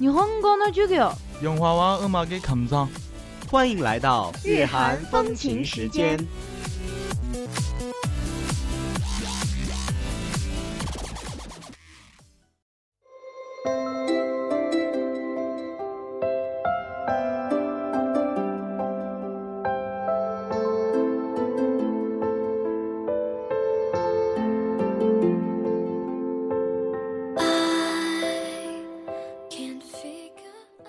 日本語の授業。 영화와 음악의 감상 欢迎来到日韩风情时间。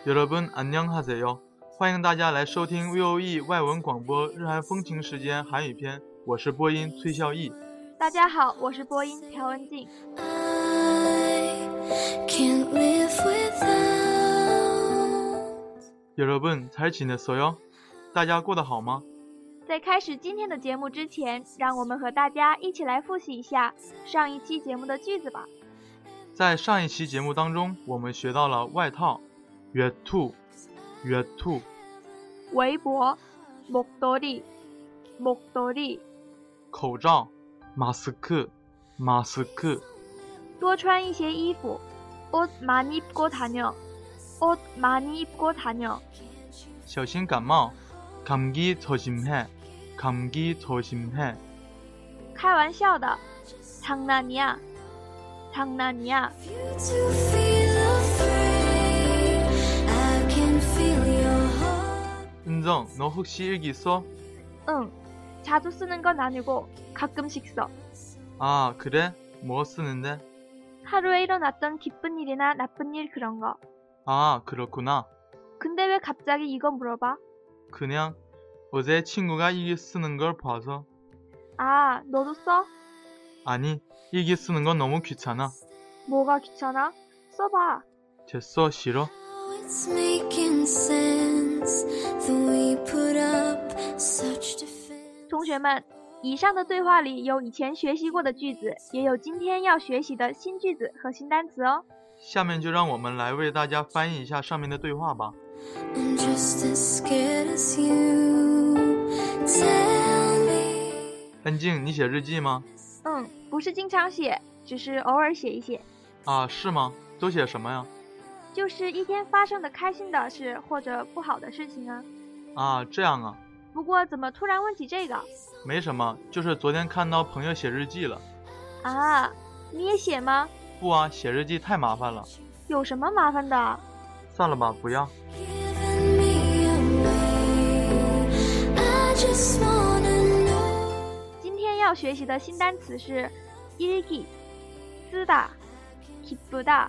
여러분 안녕하세요. 欢迎大家来收听 VOE 外文广播日韩风情时间韩语篇，我是播音崔孝义。大家好，我是播音朴文静。 can't live without. 여러분 잘 지냈어요? 大家过得好吗？在开始今天的节目之前，让我们和大家一起来复习一下上一期节目的句子吧。在上一期节目当中，我们学到了外套、 月兔、月兔、围脖、목도리、목도리，口罩、马斯克、马斯克、多穿一些衣服。옷많이입고다녀，옷많이입고다녀。小心感冒，감기조심해，감기조심해。开玩笑的，장난이야장난이야。 은정, 너 혹시 일기 써? 응, 자주 쓰는 건 아니고 가끔씩 써. 아, 그래? 뭐 쓰는데? 하루에 일어났던 기쁜 일이나 나쁜 일 그런 거. 아, 그렇구나. 근데 왜 갑자기 이거 물어봐? 그냥 어제 친구가 일기 쓰는 걸 봐서. 아, 너도 써? 아니, 일기 쓰는 건 너무 귀찮아. 뭐가 귀찮아? 써봐. 됐어, 싫어. It's making sense 学们，以上的对话里有以前学习过的句子，也有今天要学习的新句子和新单词哦。下面就让我们来为大家翻译一下上面的对话吧。I'm just as scared as you. Tell me. 安静，你写日记吗？嗯，不是经常写，只是偶尔写一写，啊，是吗？都写什么呀？就是一天发生的开心的事或者不好的事情啊。啊，这样啊，不过怎么突然问起这个？没什么，就是昨天看到朋友写日记了。啊，你也写吗？不啊，写日记太麻烦了。有什么麻烦的？算了吧，不要。今天要学习的新单词是“일기”，쓰 다， 기쁘 다，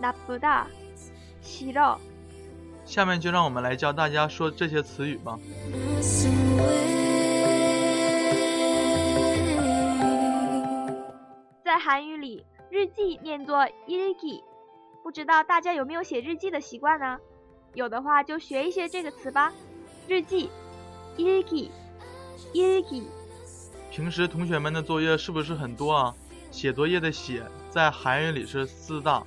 나쁘 다， 싫 어。 下面就让我们来教大家说这些词语吧。在韩语里，日记念作日记，不知道大家有没有写日记的习惯呢？有的话就学一些这个词吧，日记，日记，日记。平时同学们的作业是不是很多啊？写作业的写在韩语里是四大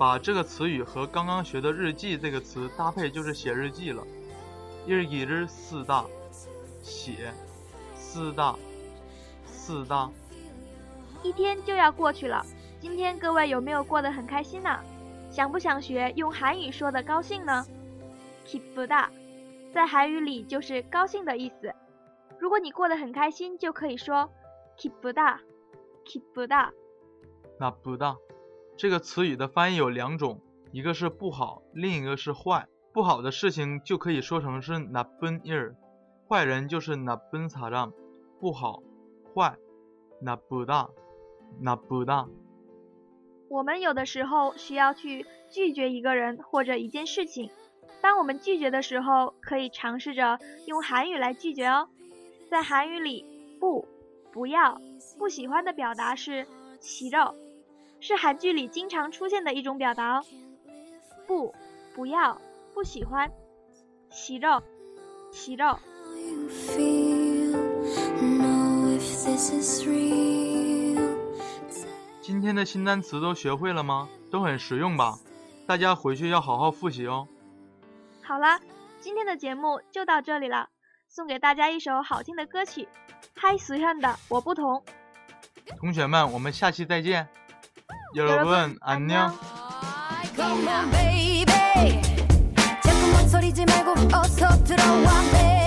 把这个词语和刚刚学的日记这个词搭配，就是写日记了。日记日四大写，四大四大一天就要过去了。今天各位有没有过得很开心呢？想不想学用韩语说的高兴呢？keep 不大，在韩语里就是高兴的意思。如果你过得很开心，就可以说 keep 不大，keep 不大。那不大。这个词语的翻译有两种，一个是不好，另一个是坏。不好的事情就可以说成是 nappun ir，坏人就是 nappun saram，不好，坏，nappuda nappuda。我们有的时候需要去拒绝一个人或者一件事情。当我们拒绝的时候，可以尝试着用韩语来拒绝哦。在韩语里，不、不要、不喜欢的表达是“싫어”，是韩剧里经常出现的一种表达哦。不，不要，不喜欢，洗肉，洗肉。今天的新单词都学会了吗？都很实用吧？大家回去要好好复习哦。好啦，今天的节目就到这里了，送给大家一首好听的歌曲，嗨，随汉的我不同。同学们，我们下期再见。 여러분 안녕。 Come on, baby. 자꾸만 소리지 말고 어서 들어와 내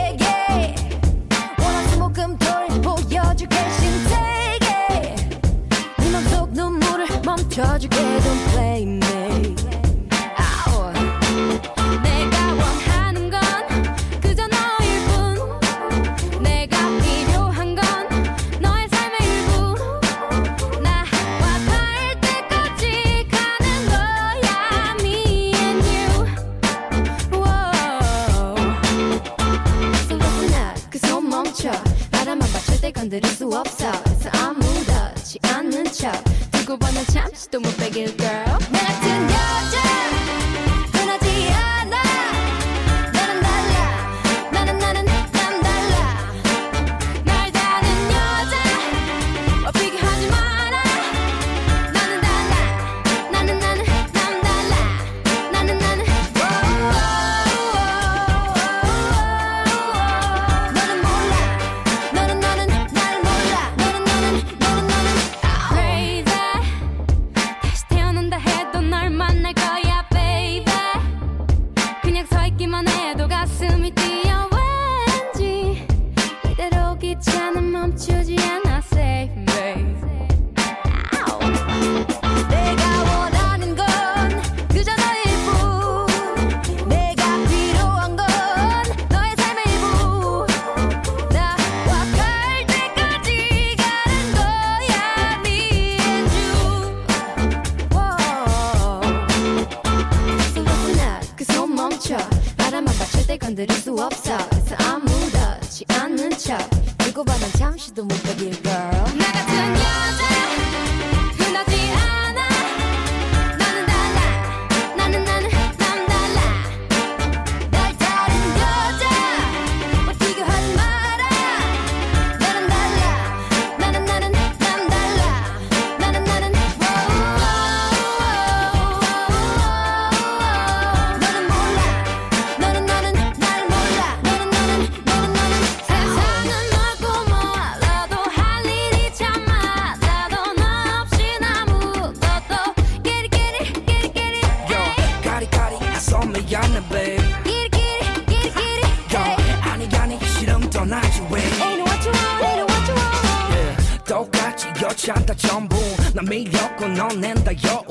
절대 건드릴 수 없어. 그래서 아무렇지 않는 척. 두고 봐난 잠시도 못 빼길 이 여지 않다 전부. 난 밀렸고 넌 낸다 여우.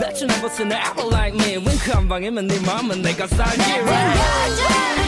Bet you never seen an apple like me. 윙크 한 방이면 네 맘은 내가 살기. 내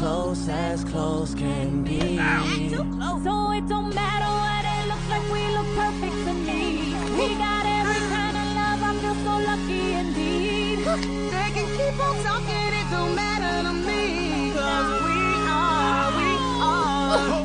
close as close can be. So it don't matter what it looks like, we look perfect to me. We got every kind of love, I'm just so lucky indeed. They can keep on talking, it don't matter to me. Cause we are, we are.